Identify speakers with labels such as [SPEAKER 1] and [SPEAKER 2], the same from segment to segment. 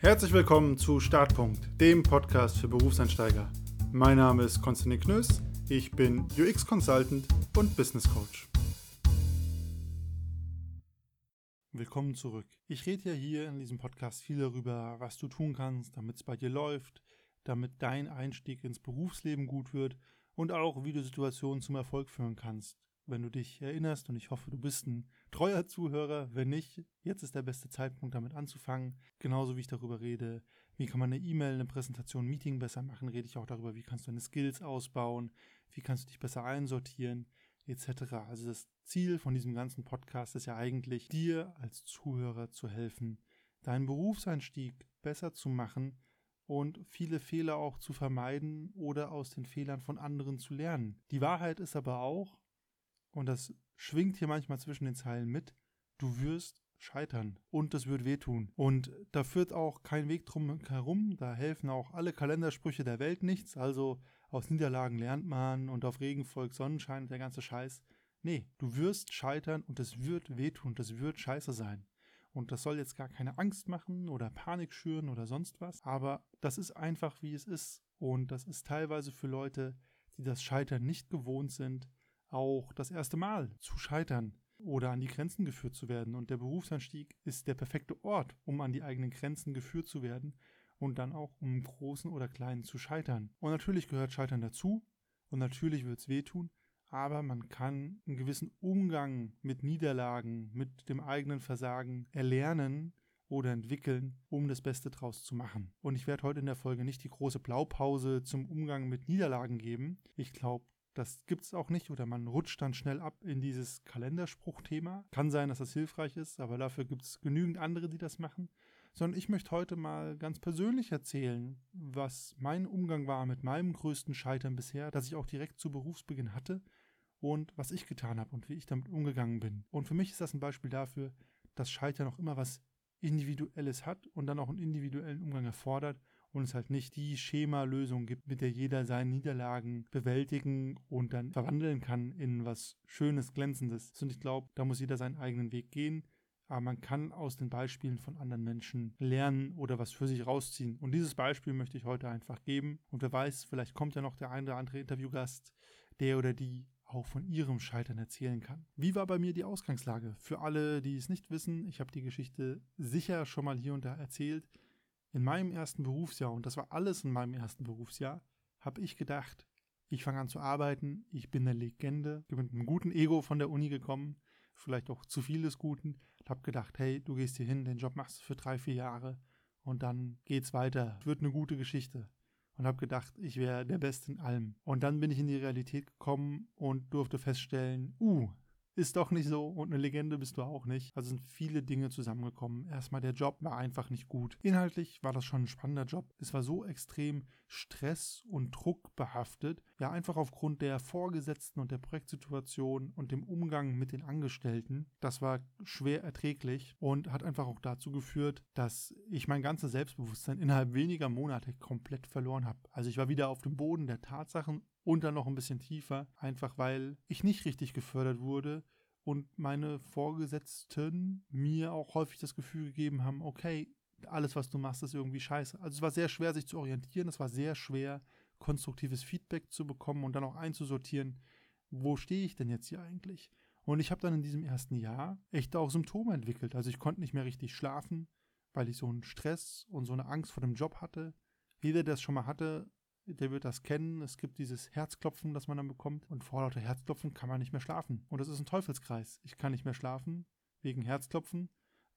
[SPEAKER 1] Herzlich willkommen zu Startpunkt, dem Podcast für Berufseinsteiger. Mein Name ist Konstantin Knöss, ich bin UX-Consultant und Business Coach. Willkommen zurück. Ich rede ja hier in diesem Podcast viel darüber, was du tun kannst, damit es bei dir läuft, damit dein Einstieg ins Berufsleben gut wird und auch, wie du Situationen zum Erfolg führen kannst wenn du dich erinnerst, und ich hoffe, du bist ein treuer Zuhörer. Wenn nicht, jetzt ist der beste Zeitpunkt, damit anzufangen. Genauso wie ich darüber rede, wie kann man eine E-Mail, eine Präsentation, ein Meeting besser machen, rede ich auch darüber, wie kannst du deine Skills ausbauen, wie kannst du dich besser einsortieren, etc. Also das Ziel von diesem ganzen Podcast ist ja eigentlich, dir als Zuhörer zu helfen, deinen Berufseinstieg besser zu machen und viele Fehler auch zu vermeiden oder aus den Fehlern von anderen zu lernen. Die Wahrheit ist aber auch, und das schwingt hier manchmal zwischen den Zeilen mit, du wirst scheitern und das wird wehtun. Und da führt auch kein Weg drum herum, da helfen auch alle Kalendersprüche der Welt nichts, also aus Niederlagen lernt man und auf Regen folgt Sonnenschein, der ganze Scheiß. Nee, du wirst scheitern und es wird wehtun, das wird scheiße sein. Und das soll jetzt gar keine Angst machen oder Panik schüren oder sonst was, aber das ist einfach wie es ist. Und das ist teilweise für Leute, die das Scheitern nicht gewohnt sind, auch das erste Mal zu scheitern oder an die Grenzen geführt zu werden. Und der Berufsanstieg ist der perfekte Ort, um an die eigenen Grenzen geführt zu werden und dann auch um großen oder kleinen zu scheitern. Und natürlich gehört Scheitern dazu und natürlich wird es wehtun, aber man kann einen gewissen Umgang mit Niederlagen, mit dem eigenen Versagen erlernen oder entwickeln, um das Beste draus zu machen. Und ich werde heute in der Folge nicht die große Blaupause zum Umgang mit Niederlagen geben. Ich glaube, das gibt es auch nicht oder man rutscht dann schnell ab in dieses Kalenderspruchthema. Kann sein, dass das hilfreich ist, aber dafür gibt es genügend andere, die das machen. Sondern ich möchte heute mal ganz persönlich erzählen, was mein Umgang war mit meinem größten Scheitern bisher, das ich auch direkt zu Berufsbeginn hatte und was ich getan habe und wie ich damit umgegangen bin. Und für mich ist das ein Beispiel dafür, dass Scheitern auch immer was Individuelles hat und dann auch einen individuellen Umgang erfordert und es halt nicht die Schemalösung gibt, mit der jeder seine Niederlagen bewältigen und dann verwandeln kann in was Schönes, Glänzendes. Und ich glaube, da muss jeder seinen eigenen Weg gehen. Aber man kann aus den Beispielen von anderen Menschen lernen oder was für sich rausziehen. Und dieses Beispiel möchte ich heute einfach geben. Und wer weiß, vielleicht kommt ja noch der ein oder andere Interviewgast, der oder die auch von ihrem Scheitern erzählen kann. Wie war bei mir die Ausgangslage? Für alle, die es nicht wissen, ich habe die Geschichte sicher schon mal hier und da erzählt. In meinem ersten Berufsjahr, und das war alles in meinem ersten Berufsjahr, habe ich gedacht, ich fange an zu arbeiten, ich bin eine Legende, bin mit einem guten Ego von der Uni gekommen, vielleicht auch zu viel des Guten, und habe gedacht, hey, du gehst hier hin, den Job machst du für drei, vier Jahre und dann geht's weiter, wird eine gute Geschichte. Und habe gedacht, ich wäre der Beste in allem. Und dann bin ich in die Realität gekommen und durfte feststellen, uh, ist doch nicht so und eine Legende bist du auch nicht. Also sind viele Dinge zusammengekommen. Erstmal der Job war einfach nicht gut. Inhaltlich war das schon ein spannender Job. Es war so extrem Stress und Druck behaftet. Ja, einfach aufgrund der Vorgesetzten und der Projektsituation und dem Umgang mit den Angestellten. Das war schwer erträglich und hat einfach auch dazu geführt, dass ich mein ganzes Selbstbewusstsein innerhalb weniger Monate komplett verloren habe. Also ich war wieder auf dem Boden der Tatsachen und dann noch ein bisschen tiefer, einfach weil ich nicht richtig gefördert wurde und meine Vorgesetzten mir auch häufig das Gefühl gegeben haben, okay, alles, was du machst, ist irgendwie scheiße. Also es war sehr schwer, sich zu orientieren, es war sehr schwer, konstruktives Feedback zu bekommen und dann auch einzusortieren, wo stehe ich denn jetzt hier eigentlich? Und ich habe dann in diesem ersten Jahr echt auch Symptome entwickelt. Also ich konnte nicht mehr richtig schlafen, weil ich so einen Stress und so eine Angst vor dem Job hatte. Jeder, der es schon mal hatte, der wird das kennen. Es gibt dieses Herzklopfen, das man dann bekommt. Und vor lauter Herzklopfen kann man nicht mehr schlafen. Und das ist ein Teufelskreis. Ich kann nicht mehr schlafen wegen Herzklopfen.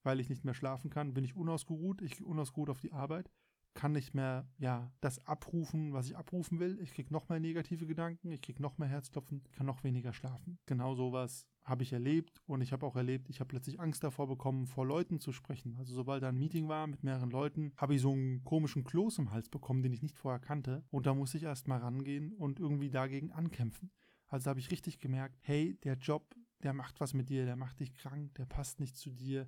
[SPEAKER 1] Weil ich nicht mehr schlafen kann, bin ich unausgeruht. Ich gehe unausgeruht auf die Arbeit. Kann nicht mehr, ja, das abrufen, was ich abrufen will. Ich kriege noch mehr negative Gedanken. Ich kriege noch mehr Herzklopfen. Kann noch weniger schlafen. Genau sowas habe ich erlebt und ich habe auch erlebt, ich habe plötzlich Angst davor bekommen, vor Leuten zu sprechen. Also sobald da ein Meeting war mit mehreren Leuten, habe ich so einen komischen Kloß im Hals bekommen, den ich nicht vorher kannte und da musste ich erst mal rangehen und irgendwie dagegen ankämpfen. Also habe ich richtig gemerkt, hey, der Job, der macht was mit dir, der macht dich krank, der passt nicht zu dir,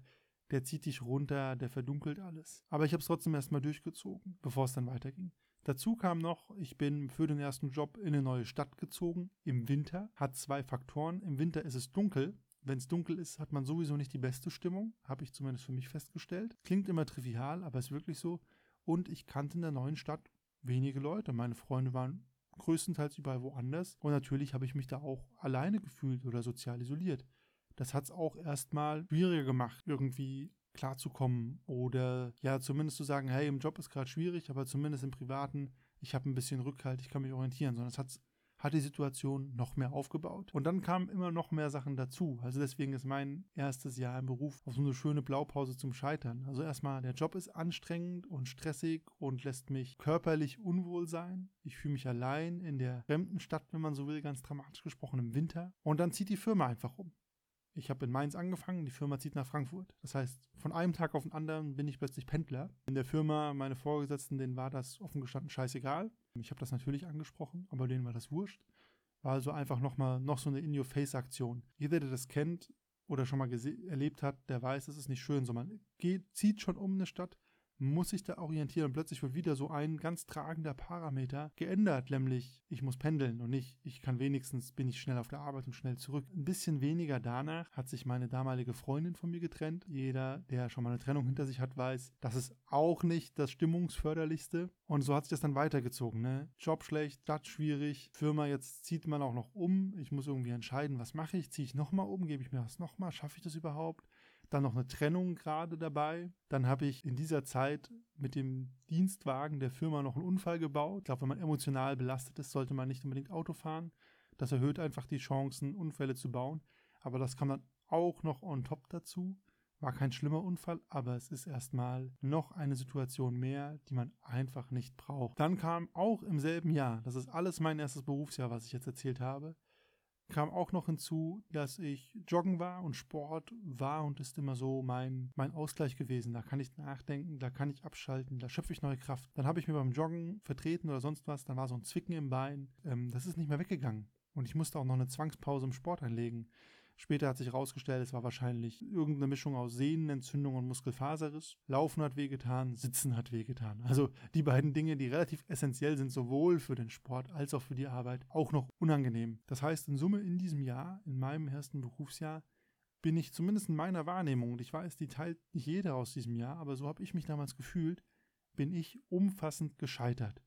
[SPEAKER 1] der zieht dich runter, der verdunkelt alles. Aber ich habe es trotzdem erstmal durchgezogen, bevor es dann weiterging. Dazu kam noch, ich bin für den ersten Job in eine neue Stadt gezogen, im Winter, hat zwei Faktoren. Im Winter ist es dunkel wenn es dunkel ist, hat man sowieso nicht die beste Stimmung, habe ich zumindest für mich festgestellt. Klingt immer trivial, aber ist wirklich so. Und ich kannte in der neuen Stadt wenige Leute. Meine Freunde waren größtenteils überall woanders. Und natürlich habe ich mich da auch alleine gefühlt oder sozial isoliert. Das hat es auch erstmal schwieriger gemacht, irgendwie klarzukommen oder ja, zumindest zu sagen, hey, im Job ist gerade schwierig, aber zumindest im Privaten, ich habe ein bisschen Rückhalt, ich kann mich orientieren, sondern es hat hat die Situation noch mehr aufgebaut. Und dann kamen immer noch mehr Sachen dazu. Also deswegen ist mein erstes Jahr im Beruf auf so eine schöne Blaupause zum Scheitern. Also erstmal, der Job ist anstrengend und stressig und lässt mich körperlich unwohl sein. Ich fühle mich allein in der fremden Stadt, wenn man so will, ganz dramatisch gesprochen im Winter. Und dann zieht die Firma einfach um. Ich habe in Mainz angefangen, die Firma zieht nach Frankfurt. Das heißt, von einem Tag auf den anderen bin ich plötzlich Pendler. In der Firma, meine Vorgesetzten, denen war das offen gestanden scheißegal. Ich habe das natürlich angesprochen, aber denen war das wurscht. War also einfach nochmal noch so eine In-Your-Face-Aktion. Jeder, der das kennt oder schon mal erlebt hat, der weiß, es ist nicht schön. So, man geht, zieht schon um eine Stadt, muss sich da orientieren und plötzlich wird wieder so ein ganz tragender Parameter geändert, nämlich ich muss pendeln und nicht, ich kann wenigstens, bin ich schnell auf der Arbeit und schnell zurück. Ein bisschen weniger danach hat sich meine damalige Freundin von mir getrennt. Jeder, der schon mal eine Trennung hinter sich hat, weiß, das ist auch nicht das Stimmungsförderlichste. Und so hat sich das dann weitergezogen. Ne? Job schlecht, Stadt schwierig, Firma, jetzt zieht man auch noch um. Ich muss irgendwie entscheiden, was mache ich? Ziehe ich nochmal um? Gebe ich mir das nochmal? Schaffe ich das überhaupt? Dann noch eine Trennung gerade dabei. Dann habe ich in dieser Zeit mit dem Dienstwagen der Firma noch einen Unfall gebaut. Ich glaube, wenn man emotional belastet ist, sollte man nicht unbedingt Auto fahren. Das erhöht einfach die Chancen, Unfälle zu bauen. Aber das kam dann auch noch on top dazu. War kein schlimmer Unfall, aber es ist erstmal noch eine Situation mehr, die man einfach nicht braucht. Dann kam auch im selben Jahr, das ist alles mein erstes Berufsjahr, was ich jetzt erzählt habe, kam auch noch hinzu, dass ich joggen war und Sport war und ist immer so mein, mein Ausgleich gewesen. Da kann ich nachdenken, da kann ich abschalten, da schöpfe ich neue Kraft. Dann habe ich mir beim Joggen vertreten oder sonst was, dann war so ein Zwicken im Bein. Ähm, das ist nicht mehr weggegangen. Und ich musste auch noch eine Zwangspause im Sport einlegen. Später hat sich herausgestellt, es war wahrscheinlich irgendeine Mischung aus Sehnenentzündung und Muskelfaserriss. Laufen hat wehgetan, Sitzen hat wehgetan. Also die beiden Dinge, die relativ essentiell sind, sowohl für den Sport als auch für die Arbeit, auch noch unangenehm. Das heißt, in Summe in diesem Jahr, in meinem ersten Berufsjahr, bin ich zumindest in meiner Wahrnehmung, und ich weiß, die teilt nicht jeder aus diesem Jahr, aber so habe ich mich damals gefühlt, bin ich umfassend gescheitert.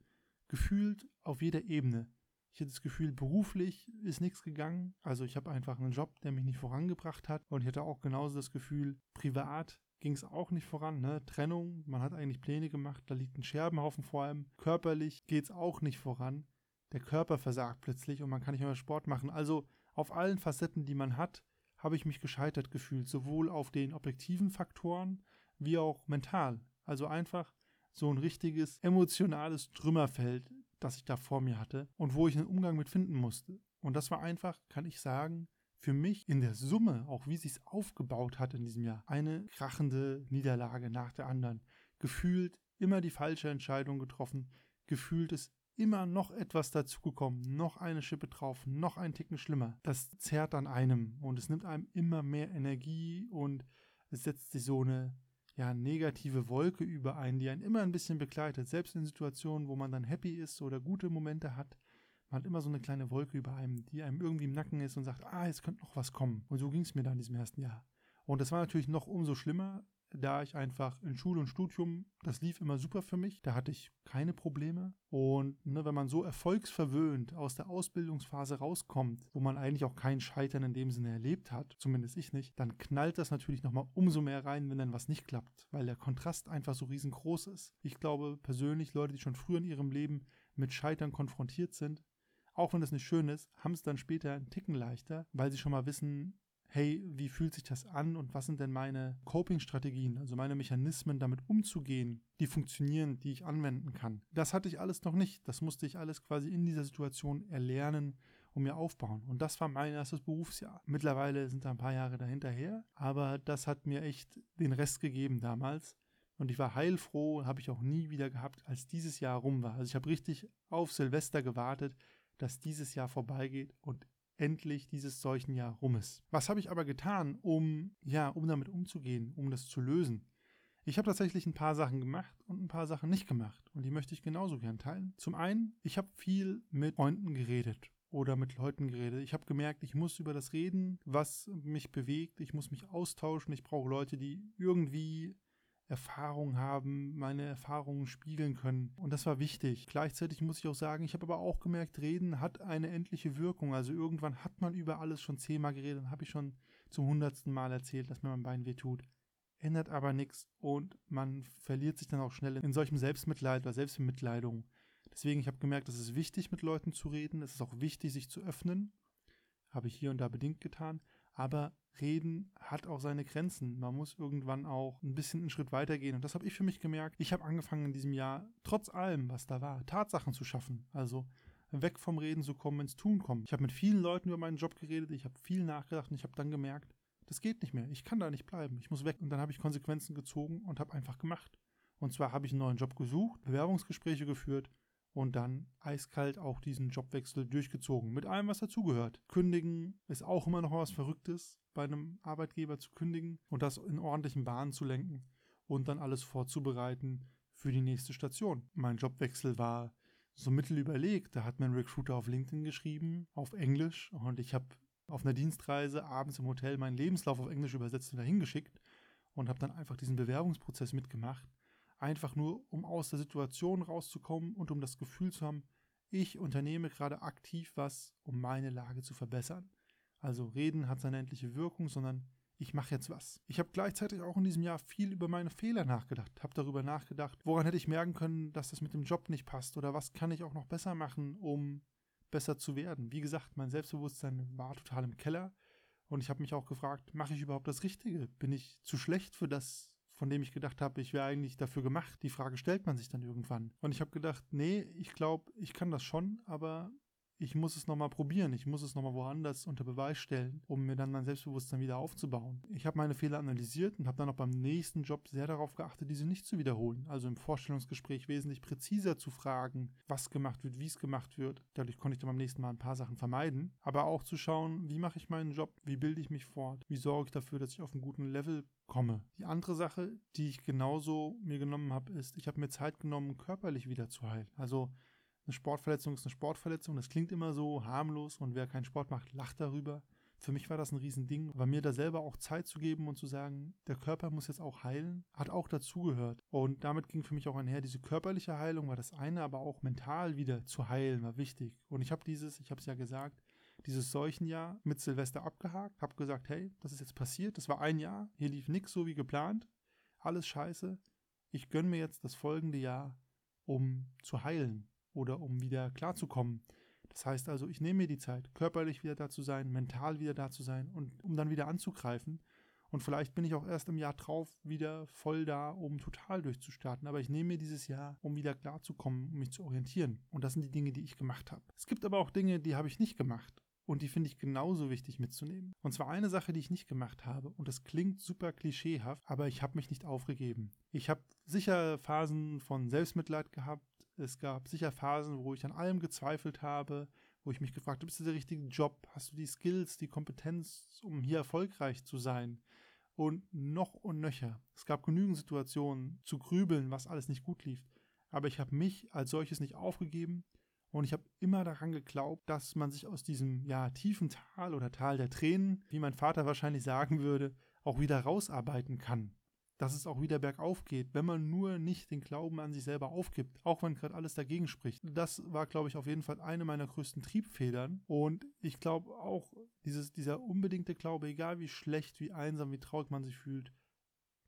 [SPEAKER 1] Gefühlt auf jeder Ebene. Ich hatte das Gefühl, beruflich ist nichts gegangen. Also ich habe einfach einen Job, der mich nicht vorangebracht hat. Und ich hatte auch genauso das Gefühl, privat ging es auch nicht voran. Ne? Trennung, man hat eigentlich Pläne gemacht, da liegt ein Scherbenhaufen vor allem. Körperlich geht es auch nicht voran. Der Körper versagt plötzlich und man kann nicht mehr Sport machen. Also auf allen Facetten, die man hat, habe ich mich gescheitert gefühlt. Sowohl auf den objektiven Faktoren wie auch mental. Also einfach so ein richtiges emotionales Trümmerfeld, das ich da vor mir hatte und wo ich einen Umgang mit finden musste. Und das war einfach, kann ich sagen, für mich in der Summe, auch wie sich es aufgebaut hat in diesem Jahr, eine krachende Niederlage nach der anderen. Gefühlt immer die falsche Entscheidung getroffen, gefühlt ist immer noch etwas dazugekommen, noch eine Schippe drauf, noch ein Ticken schlimmer. Das zerrt an einem und es nimmt einem immer mehr Energie und es setzt sich so eine ja, negative Wolke über einen, die einen immer ein bisschen begleitet. Selbst in Situationen, wo man dann happy ist oder gute Momente hat, man hat immer so eine kleine Wolke über einem, die einem irgendwie im Nacken ist und sagt, ah, jetzt könnte noch was kommen. Und so ging es mir da in diesem ersten Jahr. Und das war natürlich noch umso schlimmer, da ich einfach in Schule und Studium, das lief immer super für mich. Da hatte ich keine Probleme. Und ne, wenn man so erfolgsverwöhnt aus der Ausbildungsphase rauskommt, wo man eigentlich auch kein Scheitern in dem Sinne erlebt hat, zumindest ich nicht, dann knallt das natürlich nochmal umso mehr rein, wenn dann was nicht klappt, weil der Kontrast einfach so riesengroß ist. Ich glaube persönlich, Leute, die schon früher in ihrem Leben mit Scheitern konfrontiert sind, auch wenn das nicht schön ist, haben es dann später einen Ticken leichter, weil sie schon mal wissen, hey, wie fühlt sich das an und was sind denn meine Coping-Strategien, also meine Mechanismen, damit umzugehen, die funktionieren, die ich anwenden kann. Das hatte ich alles noch nicht. Das musste ich alles quasi in dieser Situation erlernen und mir aufbauen. Und das war mein erstes Berufsjahr. Mittlerweile sind da ein paar Jahre dahinterher, aber das hat mir echt den Rest gegeben damals. Und ich war heilfroh, habe ich auch nie wieder gehabt, als dieses Jahr rum war. Also ich habe richtig auf Silvester gewartet, dass dieses Jahr vorbeigeht und endlich dieses Seuchenjahr rum ist. Was habe ich aber getan, um ja, um damit umzugehen, um das zu lösen? Ich habe tatsächlich ein paar Sachen gemacht und ein paar Sachen nicht gemacht und die möchte ich genauso gern teilen. Zum einen, ich habe viel mit Freunden geredet oder mit Leuten geredet. Ich habe gemerkt, ich muss über das reden, was mich bewegt. Ich muss mich austauschen. Ich brauche Leute, die irgendwie Erfahrung haben, meine Erfahrungen spiegeln können. Und das war wichtig. Gleichzeitig muss ich auch sagen, ich habe aber auch gemerkt, Reden hat eine endliche Wirkung. Also irgendwann hat man über alles schon zehnmal geredet, dann habe ich schon zum hundertsten Mal erzählt, dass mir mein Bein wehtut. Ändert aber nichts und man verliert sich dann auch schnell in solchem Selbstmitleid oder Selbstmitleidung. Deswegen, ich habe gemerkt, es ist wichtig, mit Leuten zu reden. Es ist auch wichtig, sich zu öffnen. Habe ich hier und da bedingt getan. Aber Reden hat auch seine Grenzen. Man muss irgendwann auch ein bisschen einen Schritt weitergehen. Und das habe ich für mich gemerkt. Ich habe angefangen in diesem Jahr, trotz allem, was da war, Tatsachen zu schaffen. Also weg vom Reden zu kommen, ins Tun kommen. Ich habe mit vielen Leuten über meinen Job geredet. Ich habe viel nachgedacht und ich habe dann gemerkt, das geht nicht mehr. Ich kann da nicht bleiben. Ich muss weg. Und dann habe ich Konsequenzen gezogen und habe einfach gemacht. Und zwar habe ich einen neuen Job gesucht, Bewerbungsgespräche geführt und dann eiskalt auch diesen Jobwechsel durchgezogen. Mit allem, was dazugehört. Kündigen ist auch immer noch was Verrücktes, bei einem Arbeitgeber zu kündigen und das in ordentlichen Bahnen zu lenken und dann alles vorzubereiten für die nächste Station. Mein Jobwechsel war so mittelüberlegt. Da hat mir ein Recruiter auf LinkedIn geschrieben, auf Englisch und ich habe auf einer Dienstreise abends im Hotel meinen Lebenslauf auf Englisch übersetzt und dahin geschickt und habe dann einfach diesen Bewerbungsprozess mitgemacht einfach nur, um aus der Situation rauszukommen und um das Gefühl zu haben, ich unternehme gerade aktiv was, um meine Lage zu verbessern. Also reden hat seine endliche Wirkung, sondern ich mache jetzt was. Ich habe gleichzeitig auch in diesem Jahr viel über meine Fehler nachgedacht, habe darüber nachgedacht, woran hätte ich merken können, dass das mit dem Job nicht passt oder was kann ich auch noch besser machen, um besser zu werden. Wie gesagt, mein Selbstbewusstsein war total im Keller und ich habe mich auch gefragt, mache ich überhaupt das Richtige? Bin ich zu schlecht für das, von dem ich gedacht habe, ich wäre eigentlich dafür gemacht. Die Frage stellt man sich dann irgendwann. Und ich habe gedacht, nee, ich glaube, ich kann das schon, aber ich muss es nochmal probieren, ich muss es nochmal woanders unter Beweis stellen, um mir dann mein Selbstbewusstsein wieder aufzubauen. Ich habe meine Fehler analysiert und habe dann auch beim nächsten Job sehr darauf geachtet, diese nicht zu wiederholen. Also im Vorstellungsgespräch wesentlich präziser zu fragen, was gemacht wird, wie es gemacht wird. Dadurch konnte ich dann beim nächsten Mal ein paar Sachen vermeiden. Aber auch zu schauen, wie mache ich meinen Job, wie bilde ich mich fort, wie sorge ich dafür, dass ich auf einen guten Level komme. Die andere Sache, die ich genauso mir genommen habe, ist, ich habe mir Zeit genommen, körperlich wieder zu heilen. Also eine Sportverletzung ist eine Sportverletzung. Das klingt immer so harmlos und wer keinen Sport macht, lacht darüber. Für mich war das ein Riesending, weil mir da selber auch Zeit zu geben und zu sagen, der Körper muss jetzt auch heilen, hat auch dazugehört. Und damit ging für mich auch einher, diese körperliche Heilung war das eine, aber auch mental wieder zu heilen war wichtig. Und ich habe dieses, ich habe es ja gesagt, dieses Seuchenjahr mit Silvester abgehakt, habe gesagt, hey, das ist jetzt passiert, das war ein Jahr, hier lief nichts so wie geplant, alles scheiße. Ich gönne mir jetzt das folgende Jahr, um zu heilen, oder um wieder klarzukommen. Das heißt also, ich nehme mir die Zeit, körperlich wieder da zu sein, mental wieder da zu sein und um dann wieder anzugreifen. Und vielleicht bin ich auch erst im Jahr drauf wieder voll da, um total durchzustarten. Aber ich nehme mir dieses Jahr, um wieder klarzukommen, um mich zu orientieren. Und das sind die Dinge, die ich gemacht habe. Es gibt aber auch Dinge, die habe ich nicht gemacht. Und die finde ich genauso wichtig mitzunehmen. Und zwar eine Sache, die ich nicht gemacht habe. Und das klingt super klischeehaft, aber ich habe mich nicht aufgegeben. Ich habe sicher Phasen von Selbstmitleid gehabt, es gab sicher Phasen, wo ich an allem gezweifelt habe, wo ich mich gefragt habe, ist das der richtige Job? Hast du die Skills, die Kompetenz, um hier erfolgreich zu sein? Und noch und nöcher. Es gab genügend Situationen zu grübeln, was alles nicht gut lief. Aber ich habe mich als solches nicht aufgegeben und ich habe immer daran geglaubt, dass man sich aus diesem ja, tiefen Tal oder Tal der Tränen, wie mein Vater wahrscheinlich sagen würde, auch wieder rausarbeiten kann dass es auch wieder bergauf geht, wenn man nur nicht den Glauben an sich selber aufgibt, auch wenn gerade alles dagegen spricht. Das war, glaube ich, auf jeden Fall eine meiner größten Triebfedern. Und ich glaube auch, dieses, dieser unbedingte Glaube, egal wie schlecht, wie einsam, wie traurig man sich fühlt,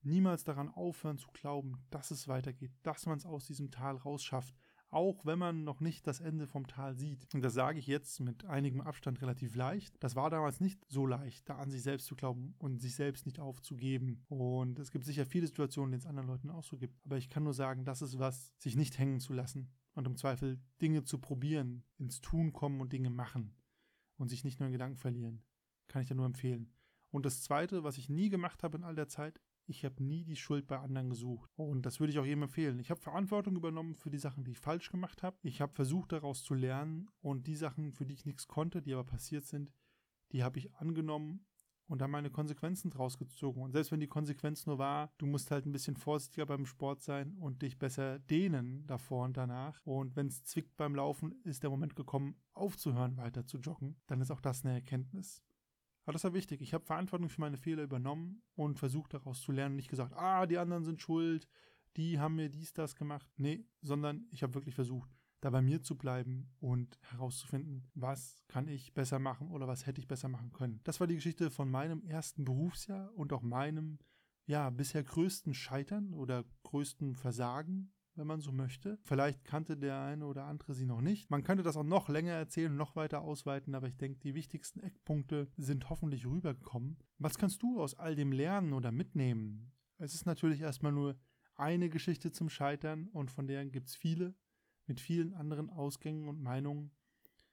[SPEAKER 1] niemals daran aufhören zu glauben, dass es weitergeht, dass man es aus diesem Tal rausschafft, auch wenn man noch nicht das Ende vom Tal sieht. Und das sage ich jetzt mit einigem Abstand relativ leicht. Das war damals nicht so leicht, da an sich selbst zu glauben und sich selbst nicht aufzugeben. Und es gibt sicher viele Situationen, denen es anderen Leuten auch so gibt. Aber ich kann nur sagen, das ist was, sich nicht hängen zu lassen und im Zweifel Dinge zu probieren, ins Tun kommen und Dinge machen und sich nicht nur in Gedanken verlieren. Kann ich dir nur empfehlen. Und das Zweite, was ich nie gemacht habe in all der Zeit, ich habe nie die Schuld bei anderen gesucht. Und das würde ich auch jedem empfehlen. Ich habe Verantwortung übernommen für die Sachen, die ich falsch gemacht habe. Ich habe versucht, daraus zu lernen. Und die Sachen, für die ich nichts konnte, die aber passiert sind, die habe ich angenommen und da meine Konsequenzen draus gezogen. Und selbst wenn die Konsequenz nur war, du musst halt ein bisschen vorsichtiger beim Sport sein und dich besser dehnen davor und danach. Und wenn es zwickt beim Laufen, ist der Moment gekommen, aufzuhören, weiter zu joggen, dann ist auch das eine Erkenntnis. Aber das war wichtig. Ich habe Verantwortung für meine Fehler übernommen und versucht daraus zu lernen. Nicht gesagt, ah, die anderen sind schuld, die haben mir dies, das gemacht. Nee, sondern ich habe wirklich versucht, da bei mir zu bleiben und herauszufinden, was kann ich besser machen oder was hätte ich besser machen können. Das war die Geschichte von meinem ersten Berufsjahr und auch meinem ja, bisher größten Scheitern oder größten Versagen, wenn man so möchte. Vielleicht kannte der eine oder andere sie noch nicht. Man könnte das auch noch länger erzählen, noch weiter ausweiten, aber ich denke, die wichtigsten Eckpunkte sind hoffentlich rübergekommen. Was kannst du aus all dem lernen oder mitnehmen? Es ist natürlich erstmal nur eine Geschichte zum Scheitern und von deren gibt es viele mit vielen anderen Ausgängen und Meinungen.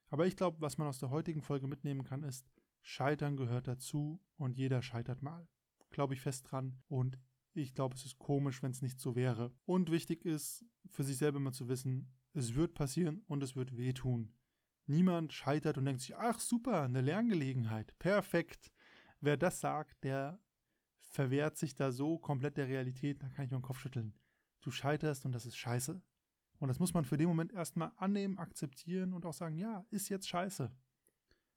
[SPEAKER 1] Aber ich glaube, was man aus der heutigen Folge mitnehmen kann, ist, Scheitern gehört dazu und jeder scheitert mal. Glaube ich fest dran und ich glaube, es ist komisch, wenn es nicht so wäre. Und wichtig ist, für sich selber mal zu wissen, es wird passieren und es wird wehtun. Niemand scheitert und denkt sich, ach super, eine Lerngelegenheit, perfekt. Wer das sagt, der verwehrt sich da so komplett der Realität, da kann ich nur den Kopf schütteln. Du scheiterst und das ist scheiße. Und das muss man für den Moment erstmal annehmen, akzeptieren und auch sagen, ja, ist jetzt scheiße.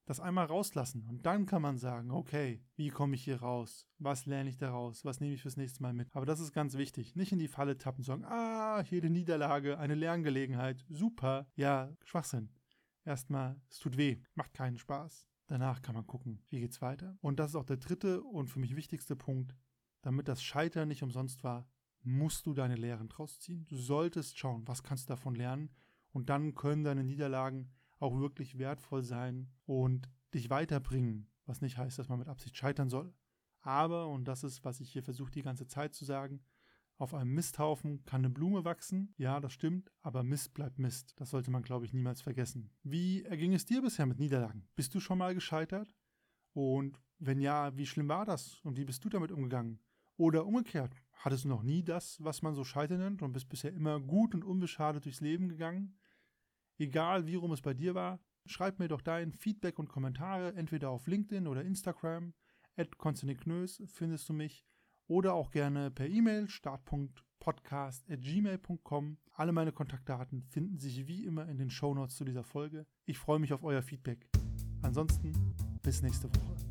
[SPEAKER 1] Das einmal rauslassen und dann kann man sagen, okay, wie komme ich hier raus? Was lerne ich daraus? Was nehme ich fürs nächste Mal mit? Aber das ist ganz wichtig. Nicht in die Falle tappen, sagen, ah, jede Niederlage, eine Lerngelegenheit, super. Ja, Schwachsinn. Erstmal, es tut weh, macht keinen Spaß. Danach kann man gucken, wie geht's weiter. Und das ist auch der dritte und für mich wichtigste Punkt, damit das Scheitern nicht umsonst war, musst du deine Lehren draus ziehen. Du solltest schauen, was kannst du davon lernen. Und dann können deine Niederlagen auch wirklich wertvoll sein und dich weiterbringen. Was nicht heißt, dass man mit Absicht scheitern soll. Aber, und das ist, was ich hier versuche die ganze Zeit zu sagen, auf einem Misthaufen kann eine Blume wachsen. Ja, das stimmt, aber Mist bleibt Mist. Das sollte man, glaube ich, niemals vergessen. Wie erging es dir bisher mit Niederlagen? Bist du schon mal gescheitert? Und wenn ja, wie schlimm war das? Und wie bist du damit umgegangen? Oder umgekehrt, hattest du noch nie das, was man so Scheitern nennt und bist bisher immer gut und unbeschadet durchs Leben gegangen? Egal, wie rum es bei dir war, schreib mir doch dein Feedback und Kommentare entweder auf LinkedIn oder Instagram. At Knös findest du mich oder auch gerne per E-Mail start.podcast.gmail.com. Alle meine Kontaktdaten finden sich wie immer in den Shownotes zu dieser Folge. Ich freue mich auf euer Feedback. Ansonsten bis nächste Woche.